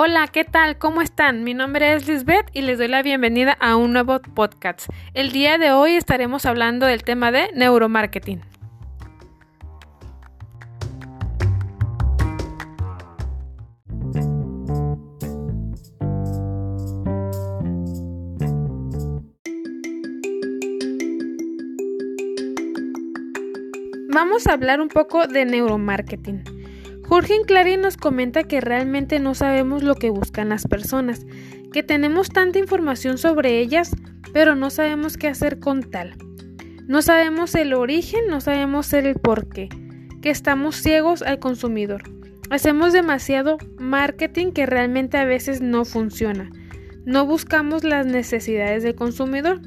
Hola, ¿qué tal? ¿Cómo están? Mi nombre es Lisbeth y les doy la bienvenida a un nuevo podcast. El día de hoy estaremos hablando del tema de neuromarketing. Vamos a hablar un poco de neuromarketing. Jorge Clary nos comenta que realmente no sabemos lo que buscan las personas, que tenemos tanta información sobre ellas, pero no sabemos qué hacer con tal. No sabemos el origen, no sabemos el porqué, que estamos ciegos al consumidor. Hacemos demasiado marketing que realmente a veces no funciona. No buscamos las necesidades del consumidor.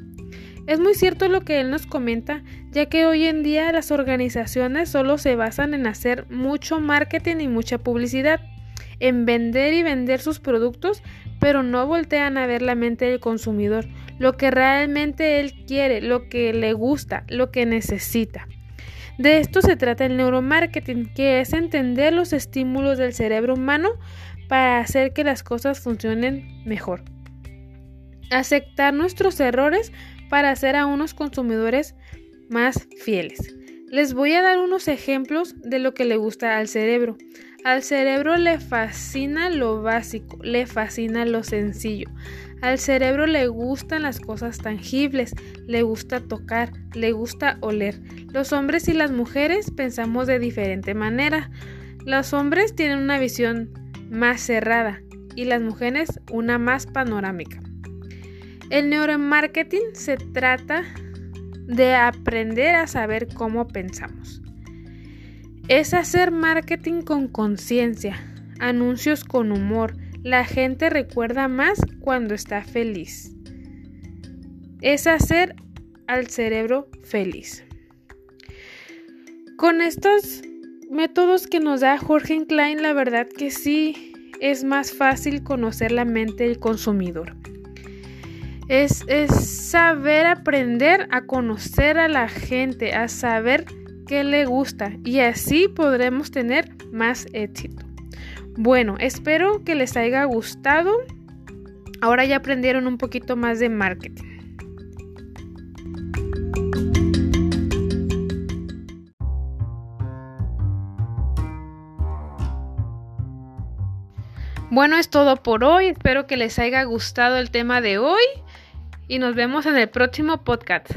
Es muy cierto lo que él nos comenta, ya que hoy en día las organizaciones solo se basan en hacer mucho marketing y mucha publicidad, en vender y vender sus productos, pero no voltean a ver la mente del consumidor, lo que realmente él quiere, lo que le gusta, lo que necesita. De esto se trata el neuromarketing, que es entender los estímulos del cerebro humano para hacer que las cosas funcionen mejor. Aceptar nuestros errores para hacer a unos consumidores más fieles. Les voy a dar unos ejemplos de lo que le gusta al cerebro. Al cerebro le fascina lo básico, le fascina lo sencillo. Al cerebro le gustan las cosas tangibles, le gusta tocar, le gusta oler. Los hombres y las mujeres pensamos de diferente manera. Los hombres tienen una visión más cerrada y las mujeres una más panorámica. El neuromarketing se trata de aprender a saber cómo pensamos. Es hacer marketing con conciencia, anuncios con humor. La gente recuerda más cuando está feliz. Es hacer al cerebro feliz. Con estos métodos que nos da Jorge Klein, la verdad que sí es más fácil conocer la mente del consumidor. Es, saber aprender a conocer a la gente, a saber qué le gusta y así podremos tener más éxito. Bueno, espero que les haya gustado. Ahora ya aprendieron un poquito más de marketing. Bueno, es todo por hoy. Espero que les haya gustado el tema de hoy y nos vemos en el próximo podcast.